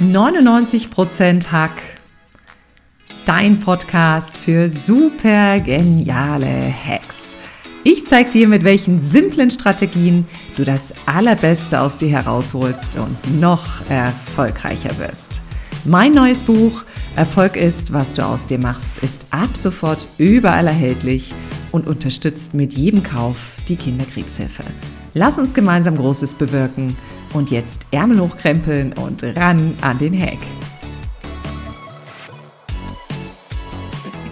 99% Hack. Dein Podcast für super geniale Hacks. Ich zeige dir, mit welchen simplen Strategien du das Allerbeste aus dir herausholst und noch erfolgreicher wirst. Mein neues Buch Erfolg ist, was du aus dir machst, ist ab sofort überall erhältlich und unterstützt mit jedem Kauf die Kinderkriegshilfe. Lass uns gemeinsam Großes bewirken und jetzt Ärmel hochkrempeln und ran an den Hack.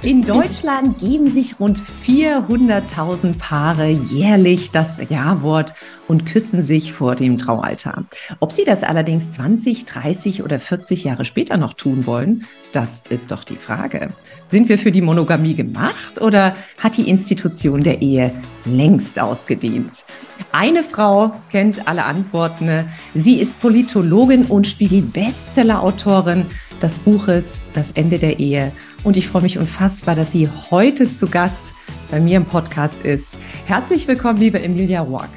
In Deutschland geben sich rund 400.000 Paare jährlich das Ja-Wort und küssen sich vor dem Traualtar. Ob sie das allerdings 20, 30 oder 40 Jahre später noch tun wollen, das ist doch die Frage. Sind wir für die Monogamie gemacht oder hat die Institution der Ehe längst ausgedient? Eine Frau kennt alle Antworten. Sie ist Politologin und Spiegel-Bestseller-Autorin des Buches Das Ende der Ehe und ich freue mich unfassbar, dass sie heute zu Gast bei mir im Podcast ist. Herzlich willkommen, liebe Emilia Rock.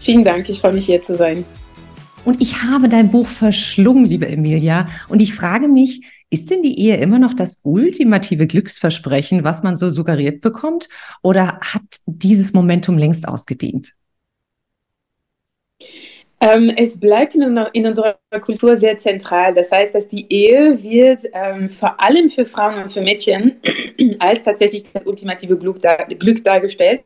Vielen Dank, ich freue mich hier zu sein. Und ich habe dein Buch verschlungen, liebe Emilia. Und ich frage mich, ist denn die Ehe immer noch das ultimative Glücksversprechen, was man so suggeriert bekommt? Oder hat dieses Momentum längst ausgedient? Ähm, es bleibt in, in, unserer Kultur sehr zentral. Das heißt, dass die Ehe wird ähm, vor allem für Frauen und für Mädchen als tatsächlich das ultimative Glück, dar Glück dargestellt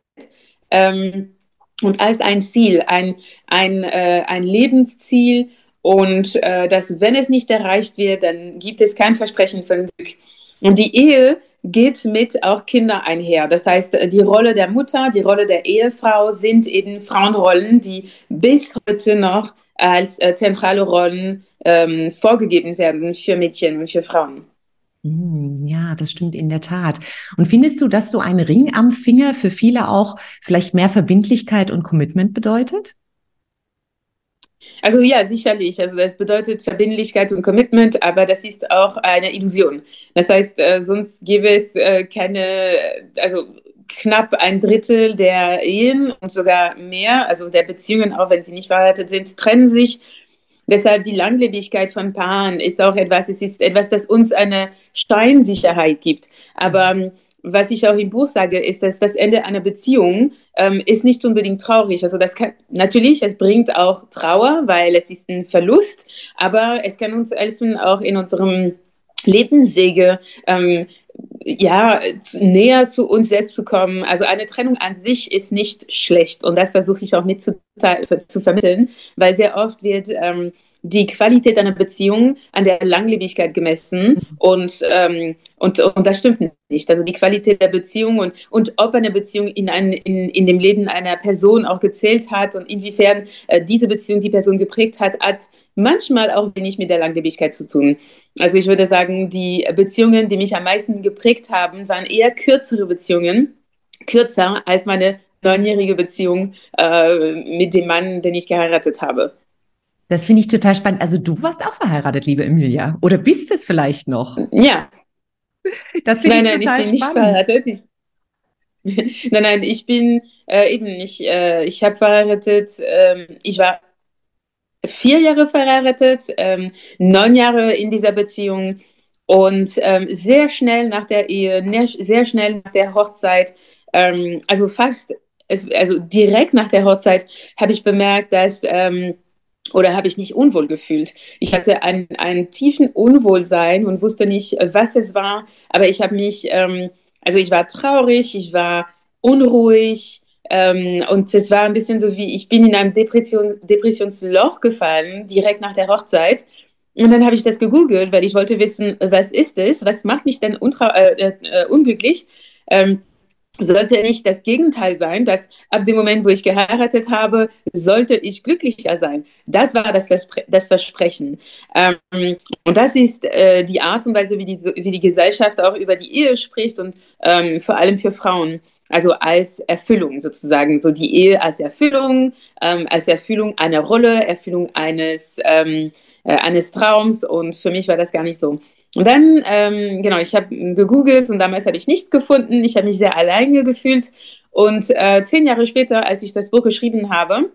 ähm, und als ein Ziel, ein, ein, äh, ein Lebensziel. Und äh, dass, wenn es nicht erreicht wird, dann gibt es kein Versprechen von Glück. Und die Ehe geht mit auch Kinder einher. Das heißt, die Rolle der Mutter, die Rolle der Ehefrau sind eben Frauenrollen, die bis heute noch als äh, zentrale Rollen ähm, vorgegeben werden für Mädchen und für Frauen. Hm, ja, das stimmt in der Tat. Und findest du, dass so ein Ring am Finger für viele auch vielleicht mehr Verbindlichkeit und Commitment bedeutet? Also ja, sicherlich. Also das bedeutet Verbindlichkeit und Commitment, aber das ist auch eine Illusion. Das heißt, äh, sonst gäbe es äh, keine, also knapp ein Drittel der Ehen und sogar mehr, also der Beziehungen, auch wenn sie nicht verheiratet sind, trennen sich. Deshalb die Langlebigkeit von Paaren ist auch etwas, es ist etwas, das uns eine Scheinsicherheit gibt. Aber ähm, was ich auch im Buch sage, ist, dass das Ende einer Beziehung ähm, ist nicht unbedingt traurig. Also das kann natürlich, es bringt auch Trauer, weil es ist ein Verlust, aber es kann uns helfen, auch in unserem Lebenswege ähm, ja, näher zu uns selbst zu kommen. Also eine Trennung an sich ist nicht schlecht und das versuche ich auch mit zu, zu vermitteln, weil sehr oft wird ähm, die Qualität einer Beziehung an der Langlebigkeit gemessen mhm. und, ähm, und, und das stimmt nicht. Also die Qualität der Beziehung und, und ob eine Beziehung in, ein, in, in dem Leben einer Person auch gezählt hat und inwiefern äh, diese Beziehung die Person geprägt hat, hat manchmal auch wenig mit der Langlebigkeit zu tun. Also ich würde sagen, die Beziehungen, die mich am meisten geprägt haben, waren eher kürzere Beziehungen, kürzer als meine neunjährige Beziehung äh, mit dem Mann, den ich geheiratet habe. Das finde ich total spannend. Also du warst auch verheiratet, liebe Emilia. Oder bist es vielleicht noch? Ja. Das finde ich nein, total ich bin spannend. Nicht verheiratet. Ich, nein, nein, ich bin äh, eben nicht. Äh, ich habe verheiratet. Ähm, ich war vier Jahre verheiratet, ähm, neun Jahre in dieser Beziehung und ähm, sehr schnell nach der Ehe, ne, sehr schnell nach der Hochzeit, ähm, also fast, also direkt nach der Hochzeit habe ich bemerkt, dass ähm, oder habe ich mich unwohl gefühlt. Ich hatte einen, tiefen Unwohlsein und wusste nicht, was es war, aber ich habe mich, ähm, also ich war traurig, ich war unruhig ähm, und es war ein bisschen so wie, ich bin in einem Depression, Depressionsloch gefallen, direkt nach der Hochzeit. Und dann habe ich das gegoogelt, weil ich wollte wissen, was ist es, was macht mich denn äh, äh, unglücklich. Ähm, sollte nicht das Gegenteil sein, dass ab dem Moment, wo ich geheiratet habe, sollte ich glücklicher sein. Das war das, Verspre das Versprechen. Ähm, und das ist äh, die Art und Weise, wie die, wie die Gesellschaft auch über die Ehe spricht und ähm, vor allem für Frauen. Also als Erfüllung sozusagen, so die Ehe als Erfüllung, ähm, als Erfüllung einer Rolle, Erfüllung eines, ähm, äh, eines Traums. Und für mich war das gar nicht so. Und dann, ähm, genau, ich habe gegoogelt und damals habe ich nichts gefunden. Ich habe mich sehr alleine gefühlt. Und äh, zehn Jahre später, als ich das Buch geschrieben habe,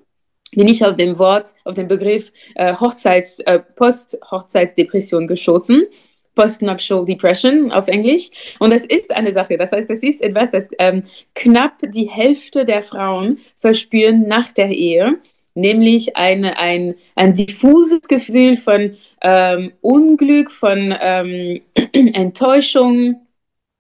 bin ich auf dem Wort, auf den Begriff äh, Hochzeits, äh, Post-Hochzeitsdepression gestoßen. Postnuptial Depression auf Englisch. Und das ist eine Sache. Das heißt, das ist etwas, das ähm, knapp die Hälfte der Frauen verspüren nach der Ehe, nämlich eine, ein, ein diffuses Gefühl von ähm, Unglück, von ähm, Enttäuschung,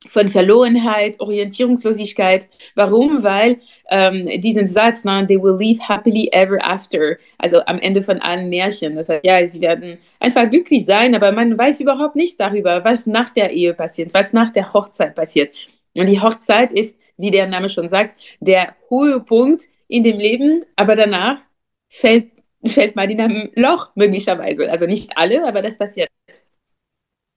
von Verlorenheit, Orientierungslosigkeit. Warum? Weil ähm, diesen Satz, na, they will live happily ever after, also am Ende von allen Märchen. Das heißt, ja, sie werden einfach glücklich sein, aber man weiß überhaupt nicht darüber, was nach der Ehe passiert, was nach der Hochzeit passiert. Und die Hochzeit ist, wie der Name schon sagt, der hohe Punkt in dem Leben, aber danach fällt, fällt man in einem Loch möglicherweise. Also nicht alle, aber das passiert.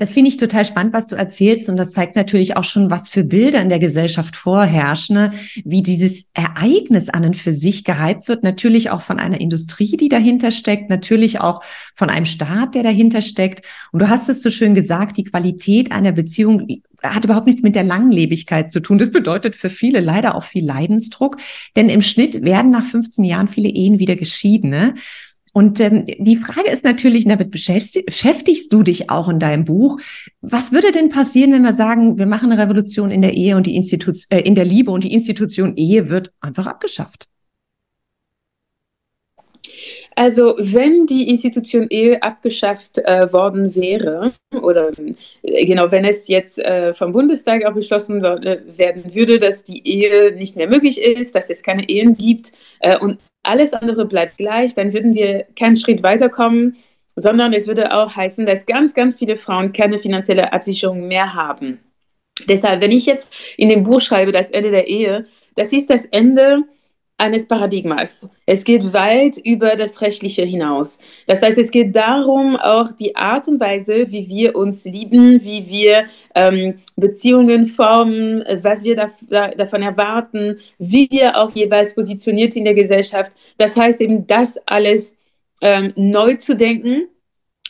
Das finde ich total spannend, was du erzählst. Und das zeigt natürlich auch schon, was für Bilder in der Gesellschaft vorherrschen, ne? wie dieses Ereignis an und für sich gehypt wird. Natürlich auch von einer Industrie, die dahinter steckt. Natürlich auch von einem Staat, der dahinter steckt. Und du hast es so schön gesagt, die Qualität einer Beziehung hat überhaupt nichts mit der Langlebigkeit zu tun. Das bedeutet für viele leider auch viel Leidensdruck. Denn im Schnitt werden nach 15 Jahren viele Ehen wieder geschieden. Ne? Und ähm, die Frage ist natürlich, damit beschäftigst du dich auch in deinem Buch. Was würde denn passieren, wenn wir sagen, wir machen eine Revolution in der Ehe und die Institution, äh, in der Liebe und die Institution Ehe wird einfach abgeschafft? Also wenn die Institution Ehe abgeschafft äh, worden wäre, oder äh, genau, wenn es jetzt äh, vom Bundestag auch beschlossen werden würde, dass die Ehe nicht mehr möglich ist, dass es keine Ehen gibt äh, und alles andere bleibt gleich, dann würden wir keinen Schritt weiterkommen, sondern es würde auch heißen, dass ganz, ganz viele Frauen keine finanzielle Absicherung mehr haben. Deshalb, wenn ich jetzt in dem Buch schreibe, das Ende der Ehe, das ist das Ende eines Paradigmas. Es geht weit über das Rechtliche hinaus. Das heißt, es geht darum, auch die Art und Weise, wie wir uns lieben, wie wir ähm, Beziehungen formen, was wir da, da, davon erwarten, wie wir auch jeweils positioniert in der Gesellschaft. Das heißt eben, das alles ähm, neu zu denken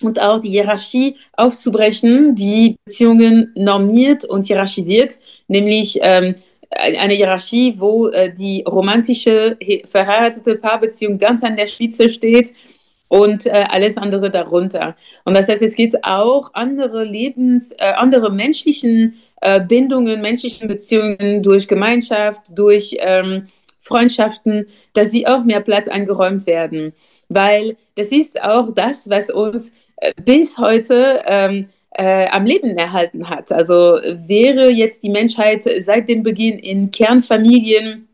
und auch die Hierarchie aufzubrechen, die Beziehungen normiert und hierarchisiert, nämlich ähm, eine Hierarchie, wo äh, die romantische verheiratete Paarbeziehung ganz an der Spitze steht und äh, alles andere darunter. Und das heißt, es gibt auch andere Lebens, äh, andere menschlichen äh, Bindungen, menschlichen Beziehungen durch Gemeinschaft, durch ähm, Freundschaften, dass sie auch mehr Platz eingeräumt werden. Weil das ist auch das, was uns äh, bis heute ähm, äh, am Leben erhalten hat. Also wäre jetzt die Menschheit seit dem Beginn in Kernfamilien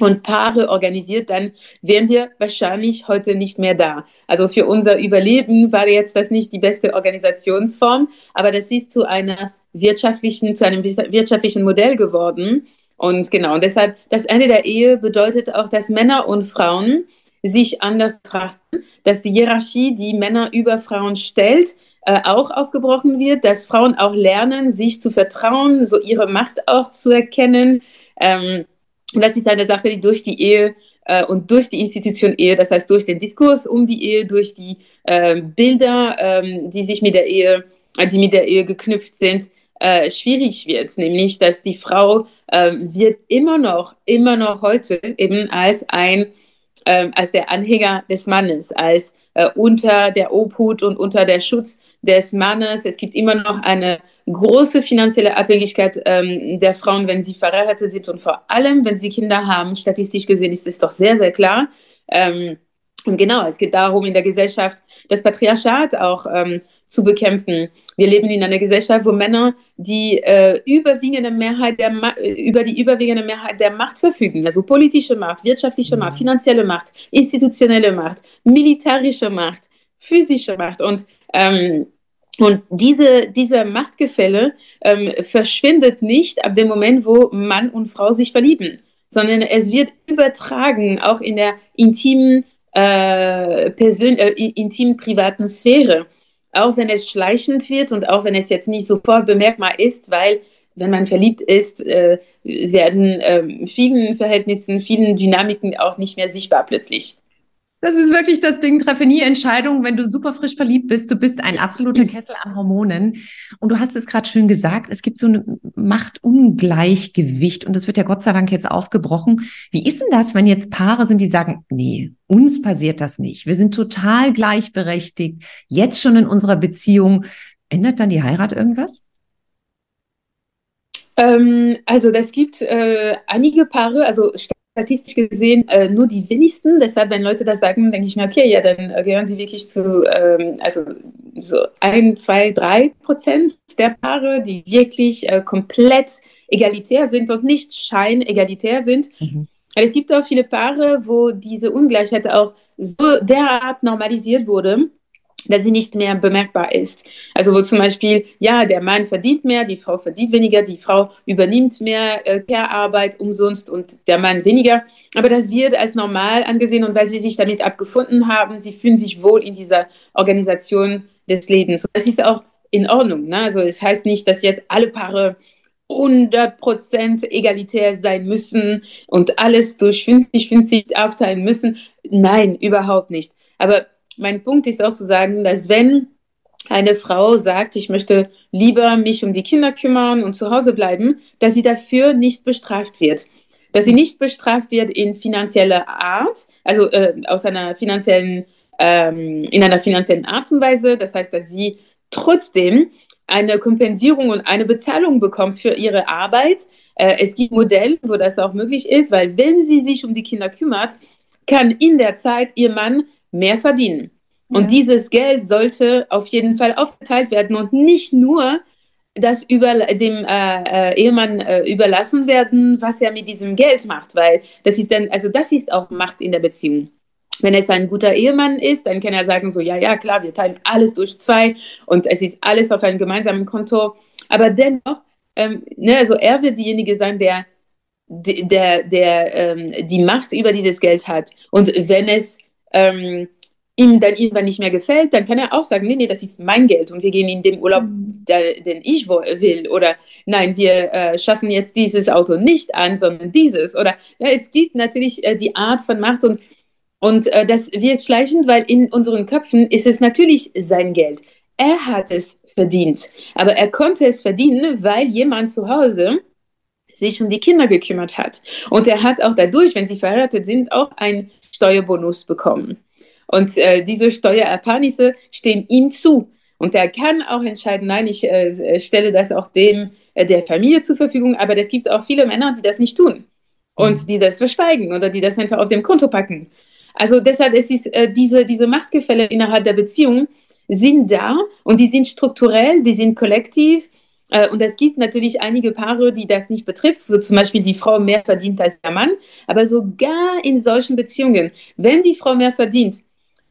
und Paare organisiert, dann wären wir wahrscheinlich heute nicht mehr da. Also für unser Überleben war jetzt das nicht die beste Organisationsform, aber das ist zu einer wirtschaftlichen, zu einem wirtschaftlichen Modell geworden. Und genau, und deshalb das Ende der Ehe bedeutet auch, dass Männer und Frauen sich anders trachten, dass die Hierarchie, die Männer über Frauen stellt, äh, auch aufgebrochen wird, dass Frauen auch lernen, sich zu vertrauen, so ihre Macht auch zu erkennen. Ähm, und das ist eine Sache, die durch die Ehe äh, und durch die Institution Ehe, das heißt durch den Diskurs um die Ehe, durch die äh, Bilder, ähm, die sich mit der Ehe, äh, die mit der Ehe geknüpft sind, äh, schwierig wird, nämlich dass die Frau äh, wird immer noch, immer noch heute eben als ein, äh, als der Anhänger des Mannes, als äh, unter der Obhut und unter der Schutz des Mannes. Es gibt immer noch eine große finanzielle Abhängigkeit ähm, der Frauen, wenn sie verheiratet sind und vor allem, wenn sie Kinder haben. Statistisch gesehen ist es doch sehr, sehr klar. Ähm, und genau, es geht darum, in der Gesellschaft das Patriarchat auch ähm, zu bekämpfen. Wir leben in einer Gesellschaft, wo Männer die äh, überwiegende Mehrheit der Ma über die überwiegende Mehrheit der Macht verfügen, also politische Macht, wirtschaftliche Macht, finanzielle Macht, institutionelle Macht, militärische Macht, physische Macht. Und ähm, und diese, diese Machtgefälle ähm, verschwindet nicht ab dem Moment, wo Mann und Frau sich verlieben, sondern es wird übertragen, auch in der intimen, äh, äh, intimen privaten Sphäre auch wenn es schleichend wird und auch wenn es jetzt nicht sofort bemerkbar ist, weil wenn man verliebt ist, äh, werden äh, vielen Verhältnissen, vielen Dynamiken auch nicht mehr sichtbar plötzlich. Das ist wirklich das Ding. Treffe nie Entscheidungen, wenn du super frisch verliebt bist. Du bist ein absoluter Kessel an Hormonen. Und du hast es gerade schön gesagt, es gibt so ein Machtungleichgewicht und das wird ja Gott sei Dank jetzt aufgebrochen. Wie ist denn das, wenn jetzt Paare sind, die sagen, nee, uns passiert das nicht. Wir sind total gleichberechtigt, jetzt schon in unserer Beziehung. Ändert dann die Heirat irgendwas? Ähm, also das gibt äh, einige Paare, also statistisch gesehen äh, nur die wenigsten. Deshalb, wenn Leute das sagen, denke ich mir, okay, ja, dann äh, gehören sie wirklich zu, ähm, also so ein, zwei, drei Prozent der Paare, die wirklich äh, komplett egalitär sind und nicht scheinegalitär sind. Mhm. Es gibt auch viele Paare, wo diese Ungleichheit auch so derart normalisiert wurde, dass sie nicht mehr bemerkbar ist. Also wo zum Beispiel, ja, der Mann verdient mehr, die Frau verdient weniger, die Frau übernimmt mehr äh, Care-Arbeit umsonst und der Mann weniger. Aber das wird als normal angesehen und weil sie sich damit abgefunden haben, sie fühlen sich wohl in dieser Organisation des Lebens. Das ist auch in Ordnung. Ne? Also es das heißt nicht, dass jetzt alle Paare 100% egalitär sein müssen und alles durch 50-50 aufteilen müssen. Nein, überhaupt nicht. Aber mein Punkt ist auch zu sagen, dass wenn eine Frau sagt, ich möchte lieber mich um die Kinder kümmern und zu Hause bleiben, dass sie dafür nicht bestraft wird. Dass sie nicht bestraft wird in finanzieller Art, also äh, aus einer finanziellen, ähm, in einer finanziellen Art und Weise. Das heißt, dass sie trotzdem eine Kompensierung und eine Bezahlung bekommt für ihre Arbeit. Äh, es gibt Modelle, wo das auch möglich ist, weil wenn sie sich um die Kinder kümmert, kann in der Zeit ihr Mann mehr verdienen. Ja. Und dieses Geld sollte auf jeden Fall aufgeteilt werden und nicht nur das über dem äh, äh, Ehemann äh, überlassen werden, was er mit diesem Geld macht, weil das ist dann, also das ist auch Macht in der Beziehung. Wenn es ein guter Ehemann ist, dann kann er sagen so, ja, ja, klar, wir teilen alles durch zwei und es ist alles auf einem gemeinsamen Konto. Aber dennoch, ähm, ne, also er wird diejenige sein, der, der, der ähm, die Macht über dieses Geld hat. Und wenn es ähm, ihm dann irgendwann nicht mehr gefällt, dann kann er auch sagen, nee, nee, das ist mein Geld und wir gehen in den Urlaub, mhm. der, den ich will. Oder nein, wir äh, schaffen jetzt dieses Auto nicht an, sondern dieses. Oder ja, es gibt natürlich äh, die Art von Macht und, und äh, das wird schleichend, weil in unseren Köpfen ist es natürlich sein Geld. Er hat es verdient, aber er konnte es verdienen, weil jemand zu Hause sich um die Kinder gekümmert hat. Und er hat auch dadurch, wenn sie verheiratet sind, auch einen Steuerbonus bekommen. Und äh, diese Steuerersparnisse stehen ihm zu. Und er kann auch entscheiden, nein, ich äh, stelle das auch dem äh, der Familie zur Verfügung. Aber es gibt auch viele Männer, die das nicht tun und mhm. die das verschweigen oder die das einfach auf dem Konto packen. Also deshalb ist es, äh, diese, diese Machtgefälle innerhalb der Beziehung sind da und die sind strukturell, die sind kollektiv. Äh, und es gibt natürlich einige Paare, die das nicht betrifft, wo zum Beispiel die Frau mehr verdient als der Mann. Aber sogar in solchen Beziehungen, wenn die Frau mehr verdient,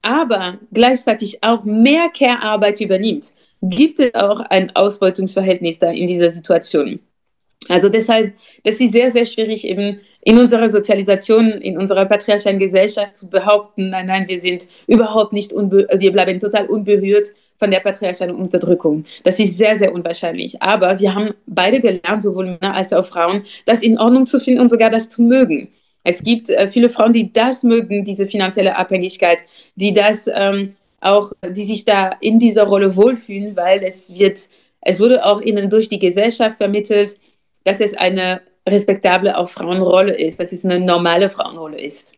aber gleichzeitig auch mehr Care-Arbeit übernimmt, gibt es auch ein Ausbeutungsverhältnis da in dieser Situation. Also deshalb, das ist sehr, sehr schwierig eben in unserer Sozialisation, in unserer patriarchalen Gesellschaft zu behaupten, nein, nein, wir sind überhaupt nicht, wir bleiben total unberührt von der patriarchalen Unterdrückung. Das ist sehr, sehr unwahrscheinlich. Aber wir haben beide gelernt, sowohl Männer als auch Frauen, das in Ordnung zu finden und sogar das zu mögen. Es gibt äh, viele Frauen, die das mögen, diese finanzielle Abhängigkeit, die das ähm, auch, die sich da in dieser Rolle wohlfühlen, weil es wird, es wurde auch ihnen durch die Gesellschaft vermittelt, dass es eine respektable auch Frauenrolle ist, dass es eine normale Frauenrolle ist.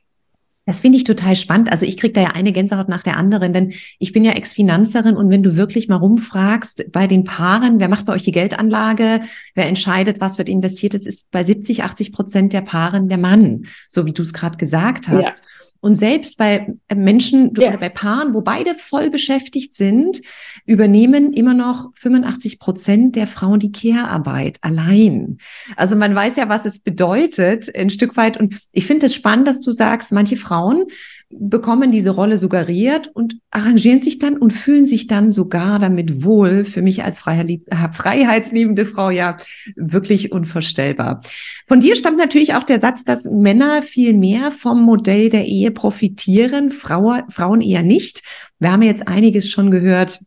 Das finde ich total spannend. Also ich kriege da ja eine Gänsehaut nach der anderen, denn ich bin ja Ex-Finanzerin und wenn du wirklich mal rumfragst bei den Paaren, wer macht bei euch die Geldanlage, wer entscheidet, was wird investiert, das ist bei 70, 80 Prozent der Paaren der Mann, so wie du es gerade gesagt hast. Ja. Und selbst bei äh, Menschen ja. oder bei Paaren, wo beide voll beschäftigt sind, übernehmen immer noch 85 Prozent der Frauen die Care-Arbeit allein. Also man weiß ja, was es bedeutet, ein Stück weit. Und ich finde es spannend, dass du sagst, manche Frauen bekommen diese Rolle suggeriert und arrangieren sich dann und fühlen sich dann sogar damit wohl. Für mich als freiheitsliebende Frau ja wirklich unvorstellbar. Von dir stammt natürlich auch der Satz, dass Männer viel mehr vom Modell der Ehe profitieren, Frau, Frauen eher nicht. Wir haben jetzt einiges schon gehört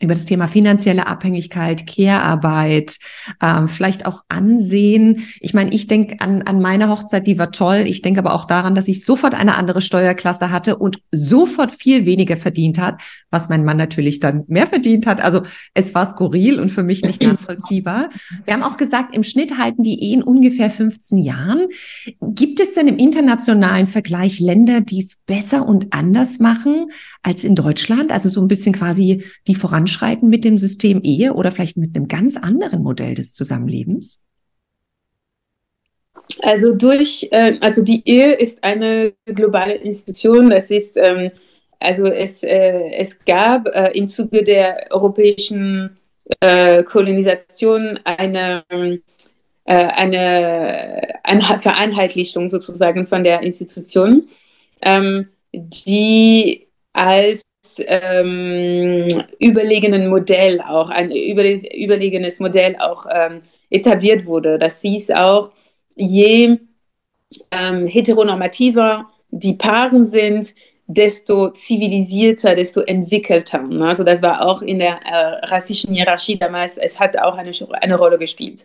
über das Thema finanzielle Abhängigkeit, Care-Arbeit, äh, vielleicht auch Ansehen. Ich meine, ich denke an, an meine Hochzeit, die war toll. Ich denke aber auch daran, dass ich sofort eine andere Steuerklasse hatte und sofort viel weniger verdient hat, was mein Mann natürlich dann mehr verdient hat. Also es war skurril und für mich nicht nachvollziehbar. Wir haben auch gesagt, im Schnitt halten die Ehen ungefähr 15 Jahren. Gibt es denn im internationalen Vergleich Länder, die es besser und anders machen als in Deutschland? Also so ein bisschen quasi die Voranschreitung voranschreiten mit dem System Ehe oder vielleicht mit einem ganz anderen Modell des Zusammenlebens? Also durch, äh, also die Ehe ist eine globale Institution. Es ist, ähm, also es, äh, es gab äh, im Zuge der europäischen äh, Kolonisation eine, eine, eine Vereinheitlichung sozusagen von der Institution, ähm, die als ähm, überlegenen Modell auch, ein überlegenes Modell auch ähm, etabliert wurde. Das hieß auch, je ähm, heteronormativer die Paaren sind, desto zivilisierter, desto entwickelter. Also das war auch in der äh, rassischen Hierarchie damals, es hat auch eine, eine Rolle gespielt.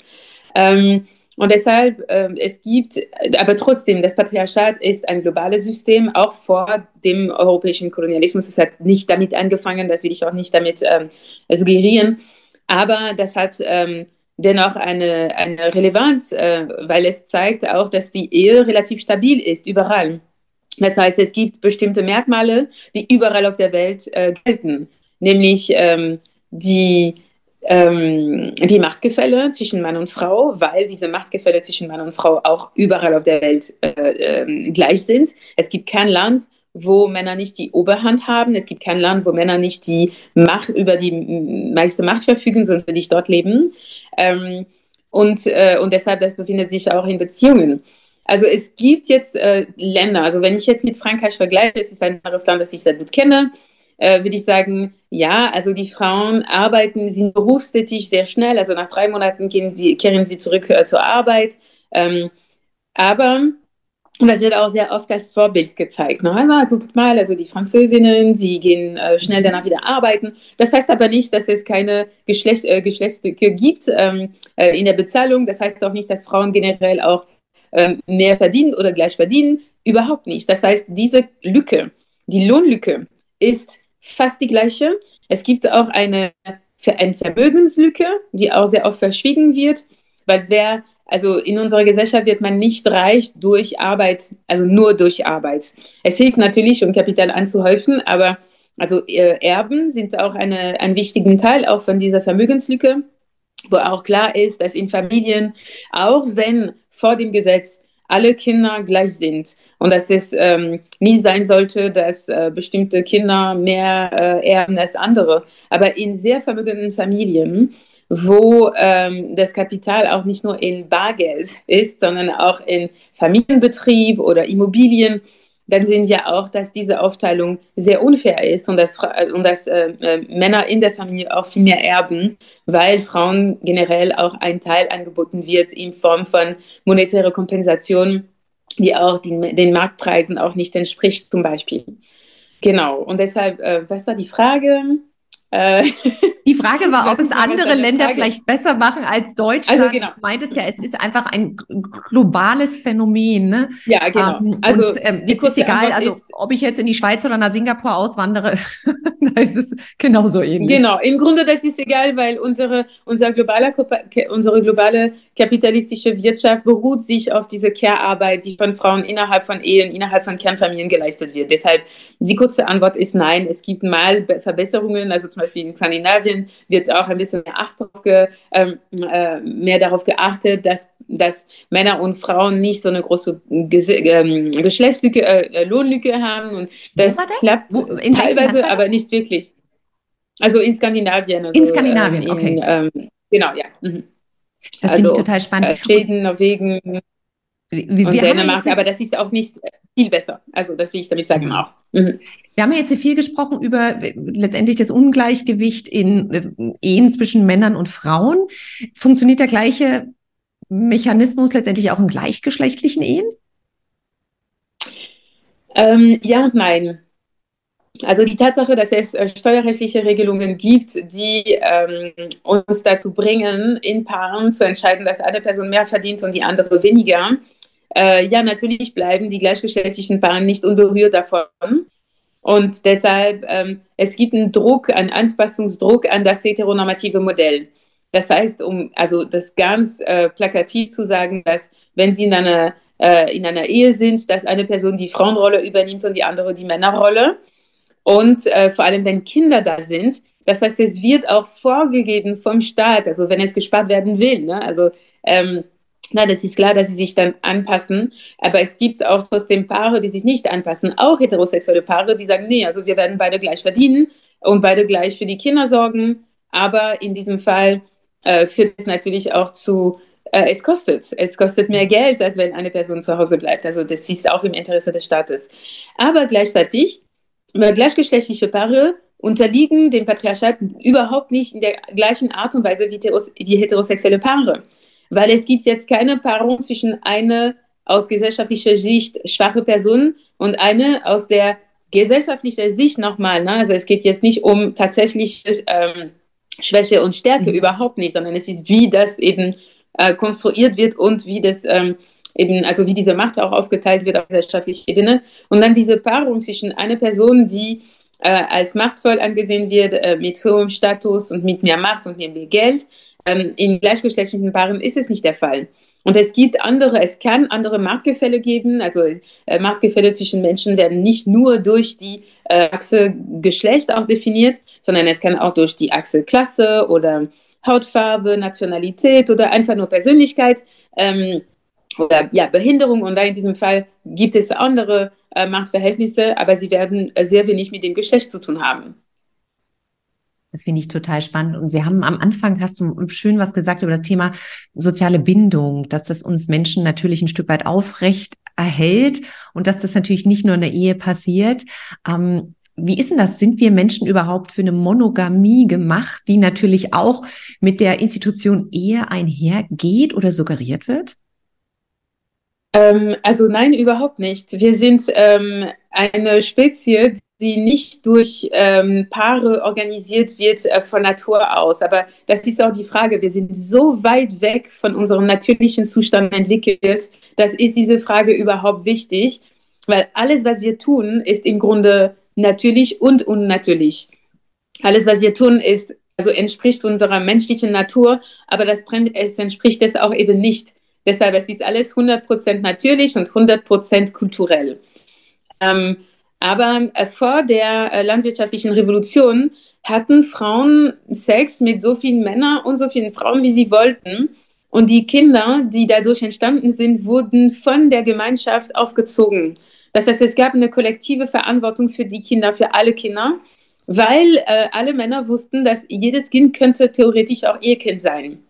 Ähm, und deshalb, äh, es gibt, aber trotzdem, das Patriarchat ist ein globales System, auch vor dem europäischen Kolonialismus. Es hat nicht damit angefangen, das will ich auch nicht damit ähm, suggerieren. Aber das hat ähm, dennoch eine, eine Relevanz, äh, weil es zeigt auch, dass die Ehe relativ stabil ist, überall. Das heißt, es gibt bestimmte Merkmale, die überall auf der Welt äh, gelten, nämlich ähm, die ähm, die Machtgefälle zwischen Mann und Frau, weil diese Machtgefälle zwischen Mann und Frau auch überall auf der Welt äh, äh, gleich sind. Es gibt kein Land, wo Männer nicht die Oberhand haben. Es gibt kein Land, wo Männer nicht die Macht über die meiste Macht verfügen, sondern nicht dort leben. Ähm, und, äh, und deshalb, das befindet sich auch in Beziehungen. Also es gibt jetzt äh, Länder, also wenn ich jetzt mit Frankreich vergleiche, es ist ein anderes Land, das ich sehr gut kenne, äh, würde ich sagen, ja, also die Frauen arbeiten, sind berufstätig sehr schnell, also nach drei Monaten kehren sie, kehren sie zurück äh, zur Arbeit. Ähm, aber und das wird auch sehr oft als Vorbild gezeigt. Ne? Also, guckt mal, also die Französinnen, sie gehen äh, schnell danach wieder arbeiten. Das heißt aber nicht, dass es keine Geschlecht, äh, Geschlechtslücke gibt ähm, äh, in der Bezahlung. Das heißt auch nicht, dass Frauen generell auch ähm, mehr verdienen oder gleich verdienen. Überhaupt nicht. Das heißt, diese Lücke, die Lohnlücke, ist fast die gleiche. Es gibt auch eine, eine Vermögenslücke, die auch sehr oft verschwiegen wird, weil wer, also in unserer Gesellschaft wird man nicht reich durch Arbeit, also nur durch Arbeit. Es hilft natürlich, um Kapital anzuhäufen, aber also äh, Erben sind auch eine, ein wichtiger Teil auch von dieser Vermögenslücke, wo auch klar ist, dass in Familien, auch wenn vor dem Gesetz alle Kinder gleich sind und dass es ähm, nie sein sollte, dass äh, bestimmte Kinder mehr äh, erben als andere. Aber in sehr vermögenden Familien, wo ähm, das Kapital auch nicht nur in Bargeld ist, sondern auch in Familienbetrieb oder Immobilien, dann sehen wir auch, dass diese Aufteilung sehr unfair ist und dass, und dass äh, äh, Männer in der Familie auch viel mehr erben, weil Frauen generell auch ein Teil angeboten wird in Form von monetärer Kompensation, die auch den, den Marktpreisen auch nicht entspricht, zum Beispiel. Genau, und deshalb, äh, was war die Frage? Äh, die Frage war, ob es andere Länder Frage. vielleicht besser machen als Deutschland. Also genau. Du meintest ja, es ist einfach ein globales Phänomen. Ne? Ja, genau. Um, also und, ähm, es ist egal, also ist, ob ich jetzt in die Schweiz oder nach Singapur auswandere, da ist es genauso ähnlich. Genau, im Grunde das ist egal, weil unsere, unser globaler, unsere globale kapitalistische Wirtschaft beruht sich auf diese Care-Arbeit, die von Frauen innerhalb von Ehen, innerhalb von Kernfamilien geleistet wird. Deshalb die kurze Antwort ist nein. Es gibt mal Verbesserungen, also zum Beispiel in Skandinavien wird auch ein bisschen mehr, ge, ähm, äh, mehr darauf geachtet, dass, dass Männer und Frauen nicht so eine große Ges ähm, Geschlechtslücke, äh, Lohnlücke haben. Und das, das? klappt Wo, teilweise, aber nicht wirklich. Also in Skandinavien. Also, in Skandinavien, ähm, in, okay. Ähm, genau, ja. Mhm. Das also, finde ich total spannend. Äh, Schweden, Norwegen, wir, und Dänemark, aber das ist auch nicht viel besser. Also das will ich damit sagen auch. Mhm. Wir haben ja jetzt viel gesprochen über äh, letztendlich das Ungleichgewicht in äh, Ehen zwischen Männern und Frauen. Funktioniert der gleiche Mechanismus letztendlich auch in gleichgeschlechtlichen Ehen? Ähm, ja und nein. Also die Tatsache, dass es äh, steuerrechtliche Regelungen gibt, die ähm, uns dazu bringen, in Paaren zu entscheiden, dass eine Person mehr verdient und die andere weniger. Äh, ja, natürlich bleiben die gleichgeschlechtlichen Paaren nicht unberührt davon. Und deshalb, ähm, es gibt einen Druck, einen Anpassungsdruck an das heteronormative Modell. Das heißt, um also das ganz äh, plakativ zu sagen, dass wenn Sie in einer, äh, in einer Ehe sind, dass eine Person die Frauenrolle übernimmt und die andere die Männerrolle und äh, vor allem, wenn Kinder da sind. Das heißt, es wird auch vorgegeben vom Staat, also wenn es gespart werden will. Ne? Also ähm, na, das ist klar, dass sie sich dann anpassen. Aber es gibt auch trotzdem Paare, die sich nicht anpassen, auch heterosexuelle Paare, die sagen, nee, also wir werden beide gleich verdienen und beide gleich für die Kinder sorgen. Aber in diesem Fall äh, führt es natürlich auch zu, äh, es kostet. Es kostet mehr Geld, als wenn eine Person zu Hause bleibt. Also das ist auch im Interesse des Staates. Aber gleichzeitig gleichgeschlechtliche Paare unterliegen dem Patriarchat überhaupt nicht in der gleichen Art und Weise wie heterosexuelle Paare. Weil es gibt jetzt keine Paarung zwischen einer aus gesellschaftlicher Sicht schwache Person und eine aus der gesellschaftlichen Sicht nochmal. Ne? Also es geht jetzt nicht um tatsächlich ähm, Schwäche und Stärke, mhm. überhaupt nicht, sondern es ist, wie das eben äh, konstruiert wird und wie das ähm, eben, also wie diese Macht auch aufgeteilt wird auf gesellschaftlicher Ebene. Und dann diese Paarung zwischen einer Person, die äh, als machtvoll angesehen wird, äh, mit hohem Status und mit mehr Macht und mehr Geld. Ähm, in gleichgeschlechtlichen Paaren ist es nicht der Fall. Und es gibt andere, es kann andere Machtgefälle geben. Also äh, Machtgefälle zwischen Menschen werden nicht nur durch die äh, Achse Geschlecht auch definiert, sondern es kann auch durch die Achse Klasse oder Hautfarbe, Nationalität oder einfach nur Persönlichkeit ähm, oder ja, Behinderung. Und da in diesem Fall gibt es andere äh, Machtverhältnisse, aber sie werden äh, sehr wenig mit dem Geschlecht zu tun haben. Das finde ich total spannend. Und wir haben am Anfang, hast du schön was gesagt über das Thema soziale Bindung, dass das uns Menschen natürlich ein Stück weit aufrecht erhält und dass das natürlich nicht nur in der Ehe passiert. Ähm, wie ist denn das? Sind wir Menschen überhaupt für eine Monogamie gemacht, die natürlich auch mit der Institution Ehe einhergeht oder suggeriert wird? Ähm, also nein, überhaupt nicht. Wir sind ähm, eine Spezie, die nicht durch ähm, Paare organisiert wird äh, von Natur aus. Aber das ist auch die Frage. Wir sind so weit weg von unserem natürlichen Zustand entwickelt, dass ist diese Frage überhaupt wichtig, weil alles, was wir tun, ist im Grunde natürlich und unnatürlich. Alles, was wir tun, ist also entspricht unserer menschlichen Natur, aber das es entspricht es auch eben nicht. Deshalb es ist alles 100% natürlich und 100% kulturell. Ähm, aber äh, vor der äh, landwirtschaftlichen Revolution hatten Frauen Sex mit so vielen Männern und so vielen Frauen, wie sie wollten. Und die Kinder, die dadurch entstanden sind, wurden von der Gemeinschaft aufgezogen. Das heißt, es gab eine kollektive Verantwortung für die Kinder, für alle Kinder, weil äh, alle Männer wussten, dass jedes Kind könnte theoretisch auch ihr Kind sein.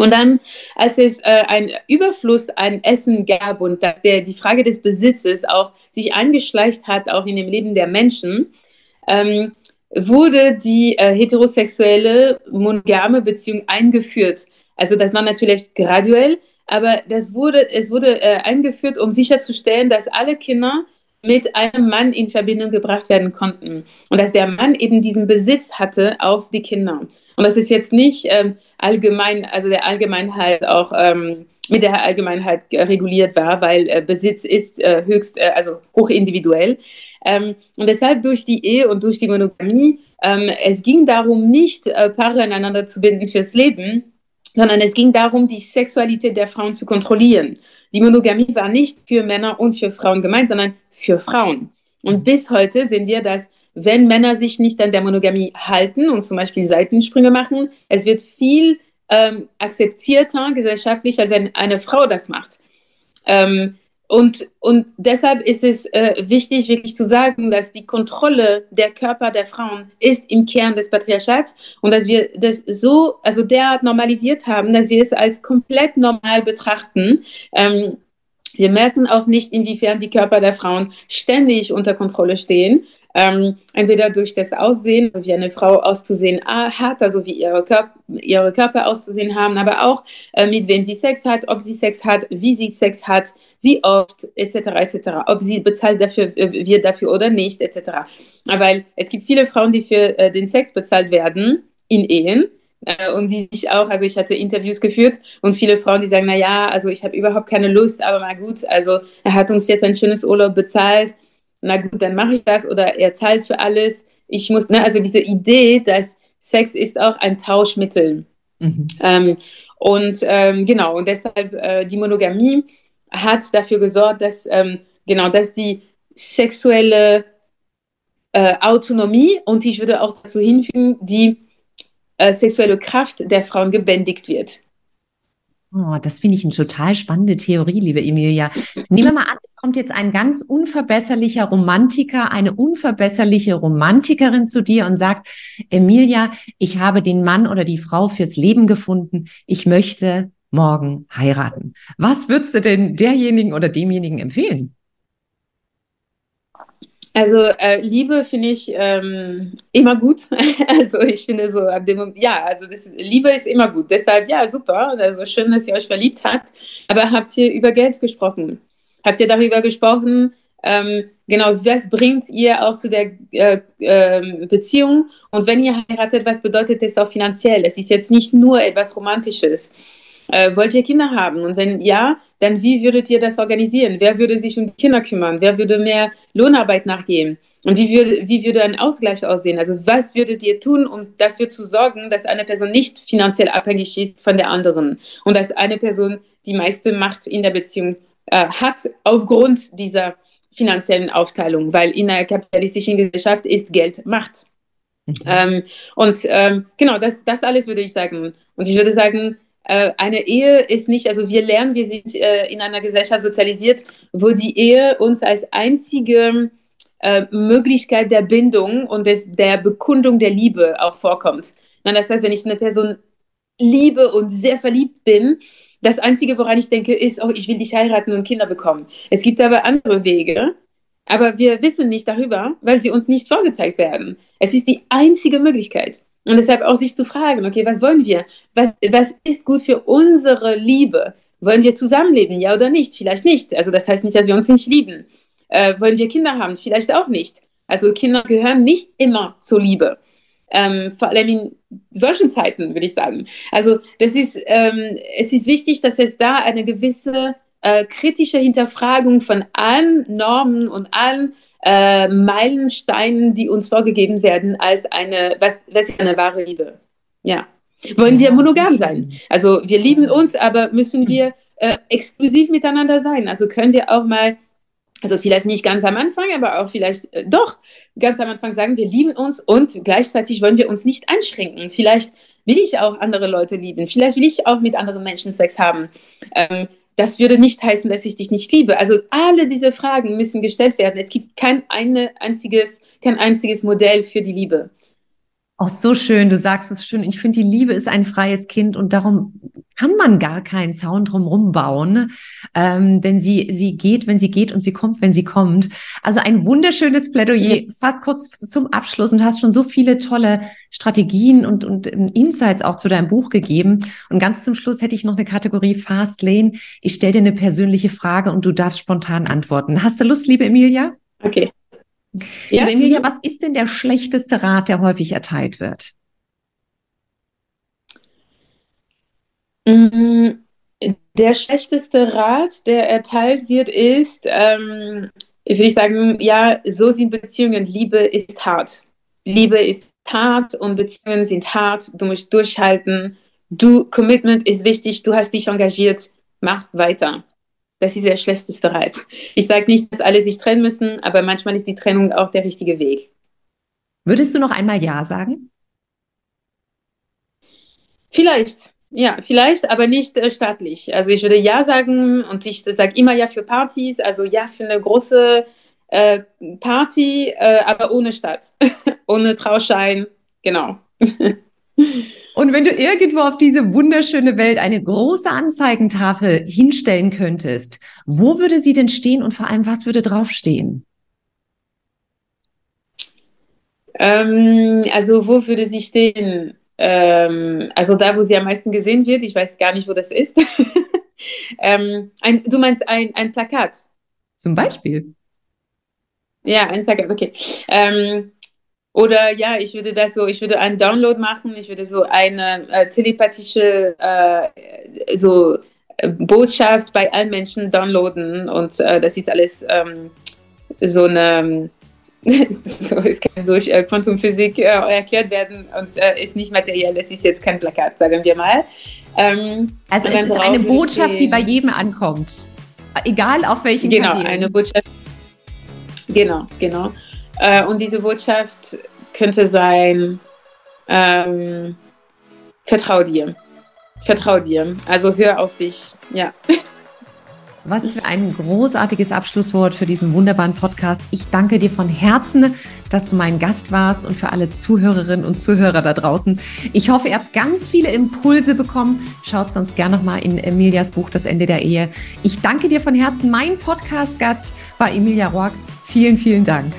Und dann, als es äh, ein Überfluss an Essen gab und dass der, die Frage des Besitzes auch sich eingeschleicht hat, auch in dem Leben der Menschen, ähm, wurde die äh, heterosexuelle monogame Beziehung eingeführt. Also das war natürlich graduell, aber das wurde, es wurde äh, eingeführt, um sicherzustellen, dass alle Kinder mit einem Mann in Verbindung gebracht werden konnten und dass der Mann eben diesen Besitz hatte auf die Kinder. Und das ist jetzt nicht ähm, allgemein, also der Allgemeinheit auch ähm, mit der Allgemeinheit reguliert war, weil äh, Besitz ist äh, höchst, äh, also hochindividuell. Ähm, und deshalb durch die Ehe und durch die Monogamie, ähm, es ging darum, nicht äh, Paare aneinander zu binden fürs Leben, sondern es ging darum, die Sexualität der Frauen zu kontrollieren. Die Monogamie war nicht für Männer und für Frauen gemeint, sondern für Frauen. Und bis heute sehen wir, dass wenn Männer sich nicht an der Monogamie halten und zum Beispiel Seitensprünge machen, es wird viel ähm, akzeptierter gesellschaftlich, als wenn eine Frau das macht. Ähm, und, und deshalb ist es äh, wichtig, wirklich zu sagen, dass die Kontrolle der Körper der Frauen ist im Kern des Patriarchats und dass wir das so, also derart normalisiert haben, dass wir es als komplett normal betrachten. Ähm, wir merken auch nicht, inwiefern die Körper der Frauen ständig unter Kontrolle stehen. Ähm, entweder durch das Aussehen, wie eine Frau auszusehen hat, also wie ihre, Körper, ihre Körper auszusehen haben, aber auch äh, mit wem sie Sex hat, ob sie Sex hat, wie sie Sex hat, wie oft, etc., etc., ob sie bezahlt dafür äh, wird dafür oder nicht, etc. Weil es gibt viele Frauen, die für äh, den Sex bezahlt werden in Ehen äh, und die sich auch, also ich hatte Interviews geführt und viele Frauen, die sagen, na ja, also ich habe überhaupt keine Lust, aber mal gut, also er hat uns jetzt ein schönes Urlaub bezahlt, na gut, dann mache ich das oder er zahlt für alles. Ich muss, ne, also diese Idee, dass Sex ist auch ein Tauschmittel. Mhm. Ähm, und ähm, genau, und deshalb äh, die Monogamie hat dafür gesorgt, dass ähm, genau, dass die sexuelle äh, Autonomie und ich würde auch dazu hinfügen, die äh, sexuelle Kraft der Frauen gebändigt wird. Oh, das finde ich eine total spannende Theorie, liebe Emilia. Nehmen wir mal an, es kommt jetzt ein ganz unverbesserlicher Romantiker, eine unverbesserliche Romantikerin zu dir und sagt, Emilia, ich habe den Mann oder die Frau fürs Leben gefunden. Ich möchte morgen heiraten. Was würdest du denn derjenigen oder demjenigen empfehlen? Also äh, Liebe finde ich ähm, immer gut. also ich finde so ab dem ja, also das, Liebe ist immer gut. Deshalb ja, super. Also schön, dass ihr euch verliebt habt. Aber habt ihr über Geld gesprochen? Habt ihr darüber gesprochen? Ähm, genau, was bringt ihr auch zu der äh, äh, Beziehung? Und wenn ihr heiratet, was bedeutet das auch finanziell? Es ist jetzt nicht nur etwas Romantisches. Äh, wollt ihr Kinder haben? Und wenn ja, dann wie würdet ihr das organisieren? Wer würde sich um die Kinder kümmern? Wer würde mehr Lohnarbeit nachgehen? Und wie würde, wie würde ein Ausgleich aussehen? Also was würdet ihr tun, um dafür zu sorgen, dass eine Person nicht finanziell abhängig ist von der anderen und dass eine Person die meiste Macht in der Beziehung äh, hat aufgrund dieser finanziellen Aufteilung, weil in einer kapitalistischen Gesellschaft ist Geld Macht. Mhm. Ähm, und ähm, genau, das, das alles würde ich sagen. Und ich würde sagen, eine Ehe ist nicht, also wir lernen, wir sind äh, in einer Gesellschaft sozialisiert, wo die Ehe uns als einzige äh, Möglichkeit der Bindung und des, der Bekundung der Liebe auch vorkommt. Na, das heißt, wenn ich eine Person liebe und sehr verliebt bin, das Einzige, woran ich denke, ist, oh, ich will dich heiraten und Kinder bekommen. Es gibt aber andere Wege, aber wir wissen nicht darüber, weil sie uns nicht vorgezeigt werden. Es ist die einzige Möglichkeit. Und deshalb auch sich zu fragen, okay, was wollen wir? Was, was ist gut für unsere Liebe? Wollen wir zusammenleben, ja oder nicht? Vielleicht nicht. Also das heißt nicht, dass wir uns nicht lieben. Äh, wollen wir Kinder haben? Vielleicht auch nicht. Also Kinder gehören nicht immer zur Liebe. Ähm, vor allem in solchen Zeiten, würde ich sagen. Also das ist, ähm, es ist wichtig, dass es da eine gewisse äh, kritische Hinterfragung von allen Normen und allen äh, Meilensteinen, die uns vorgegeben werden, als eine, was, was ist eine wahre Liebe? Ja. Wollen wir monogam sein? Also wir lieben uns, aber müssen wir äh, exklusiv miteinander sein? Also können wir auch mal, also vielleicht nicht ganz am Anfang, aber auch vielleicht äh, doch ganz am Anfang sagen, wir lieben uns und gleichzeitig wollen wir uns nicht einschränken. Vielleicht will ich auch andere Leute lieben. Vielleicht will ich auch mit anderen Menschen Sex haben. Ähm, das würde nicht heißen, dass ich dich nicht liebe. Also alle diese Fragen müssen gestellt werden. Es gibt kein, eine einziges, kein einziges Modell für die Liebe. Auch so schön, du sagst es schön. Ich finde, die Liebe ist ein freies Kind und darum kann man gar keinen Zaun drumherum bauen, ähm, denn sie, sie geht, wenn sie geht und sie kommt, wenn sie kommt. Also ein wunderschönes Plädoyer, fast kurz zum Abschluss und hast schon so viele tolle Strategien und, und Insights auch zu deinem Buch gegeben. Und ganz zum Schluss hätte ich noch eine Kategorie Fast Lane. Ich stelle dir eine persönliche Frage und du darfst spontan antworten. Hast du Lust, liebe Emilia? Okay. Ja? Liebe Emilia, was ist denn der schlechteste Rat, der häufig erteilt wird? Mm, der schlechteste Rat, der erteilt wird, ist, ähm, würde ich sagen, ja, so sind Beziehungen. Liebe ist hart. Liebe ist hart und Beziehungen sind hart. Du musst durchhalten. Du, Commitment ist wichtig. Du hast dich engagiert. Mach weiter. Das ist der schlechteste Rat. Ich sage nicht, dass alle sich trennen müssen, aber manchmal ist die Trennung auch der richtige Weg. Würdest du noch einmal Ja sagen? Vielleicht, ja, vielleicht, aber nicht äh, staatlich. Also ich würde Ja sagen und ich sage immer Ja für Partys, also Ja für eine große äh, Party, äh, aber ohne Stadt, ohne Trauschein, genau. Und wenn du irgendwo auf diese wunderschöne Welt eine große Anzeigentafel hinstellen könntest, wo würde sie denn stehen und vor allem, was würde draufstehen? Ähm, also wo würde sie stehen? Ähm, also da, wo sie am meisten gesehen wird. Ich weiß gar nicht, wo das ist. ähm, ein, du meinst ein, ein Plakat? Zum Beispiel. Ja, ein Plakat, okay. Ähm, oder ja, ich würde das so, ich würde einen Download machen, ich würde so eine äh, telepathische äh, so äh, Botschaft bei allen Menschen downloaden und äh, das ist alles ähm, so eine so, es kann durch äh, Quantumphysik äh, erklärt werden und ist nicht materiell. Es ist jetzt kein Plakat, sagen wir mal. Ähm, also es ist eine Botschaft, die bei jedem ankommt, egal auf welchen Genau, Kanälen. eine Botschaft. Genau, genau. Äh, und diese Botschaft könnte sein: ähm, Vertrau dir, vertrau dir. Also hör auf dich. Ja. Was für ein großartiges Abschlusswort für diesen wunderbaren Podcast. Ich danke dir von Herzen, dass du mein Gast warst und für alle Zuhörerinnen und Zuhörer da draußen. Ich hoffe, ihr habt ganz viele Impulse bekommen. Schaut sonst gerne nochmal in Emilias Buch Das Ende der Ehe. Ich danke dir von Herzen. Mein Podcast-Gast war Emilia Roark. Vielen, vielen Dank.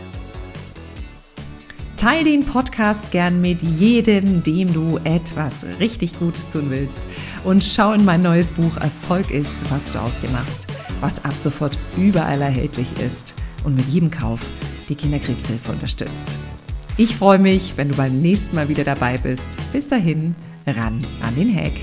Teil den Podcast gern mit jedem, dem du etwas richtig Gutes tun willst. Und schau in mein neues Buch Erfolg ist, was du aus dir machst, was ab sofort überall erhältlich ist und mit jedem Kauf die Kinderkrebshilfe unterstützt. Ich freue mich, wenn du beim nächsten Mal wieder dabei bist. Bis dahin, ran an den Hack.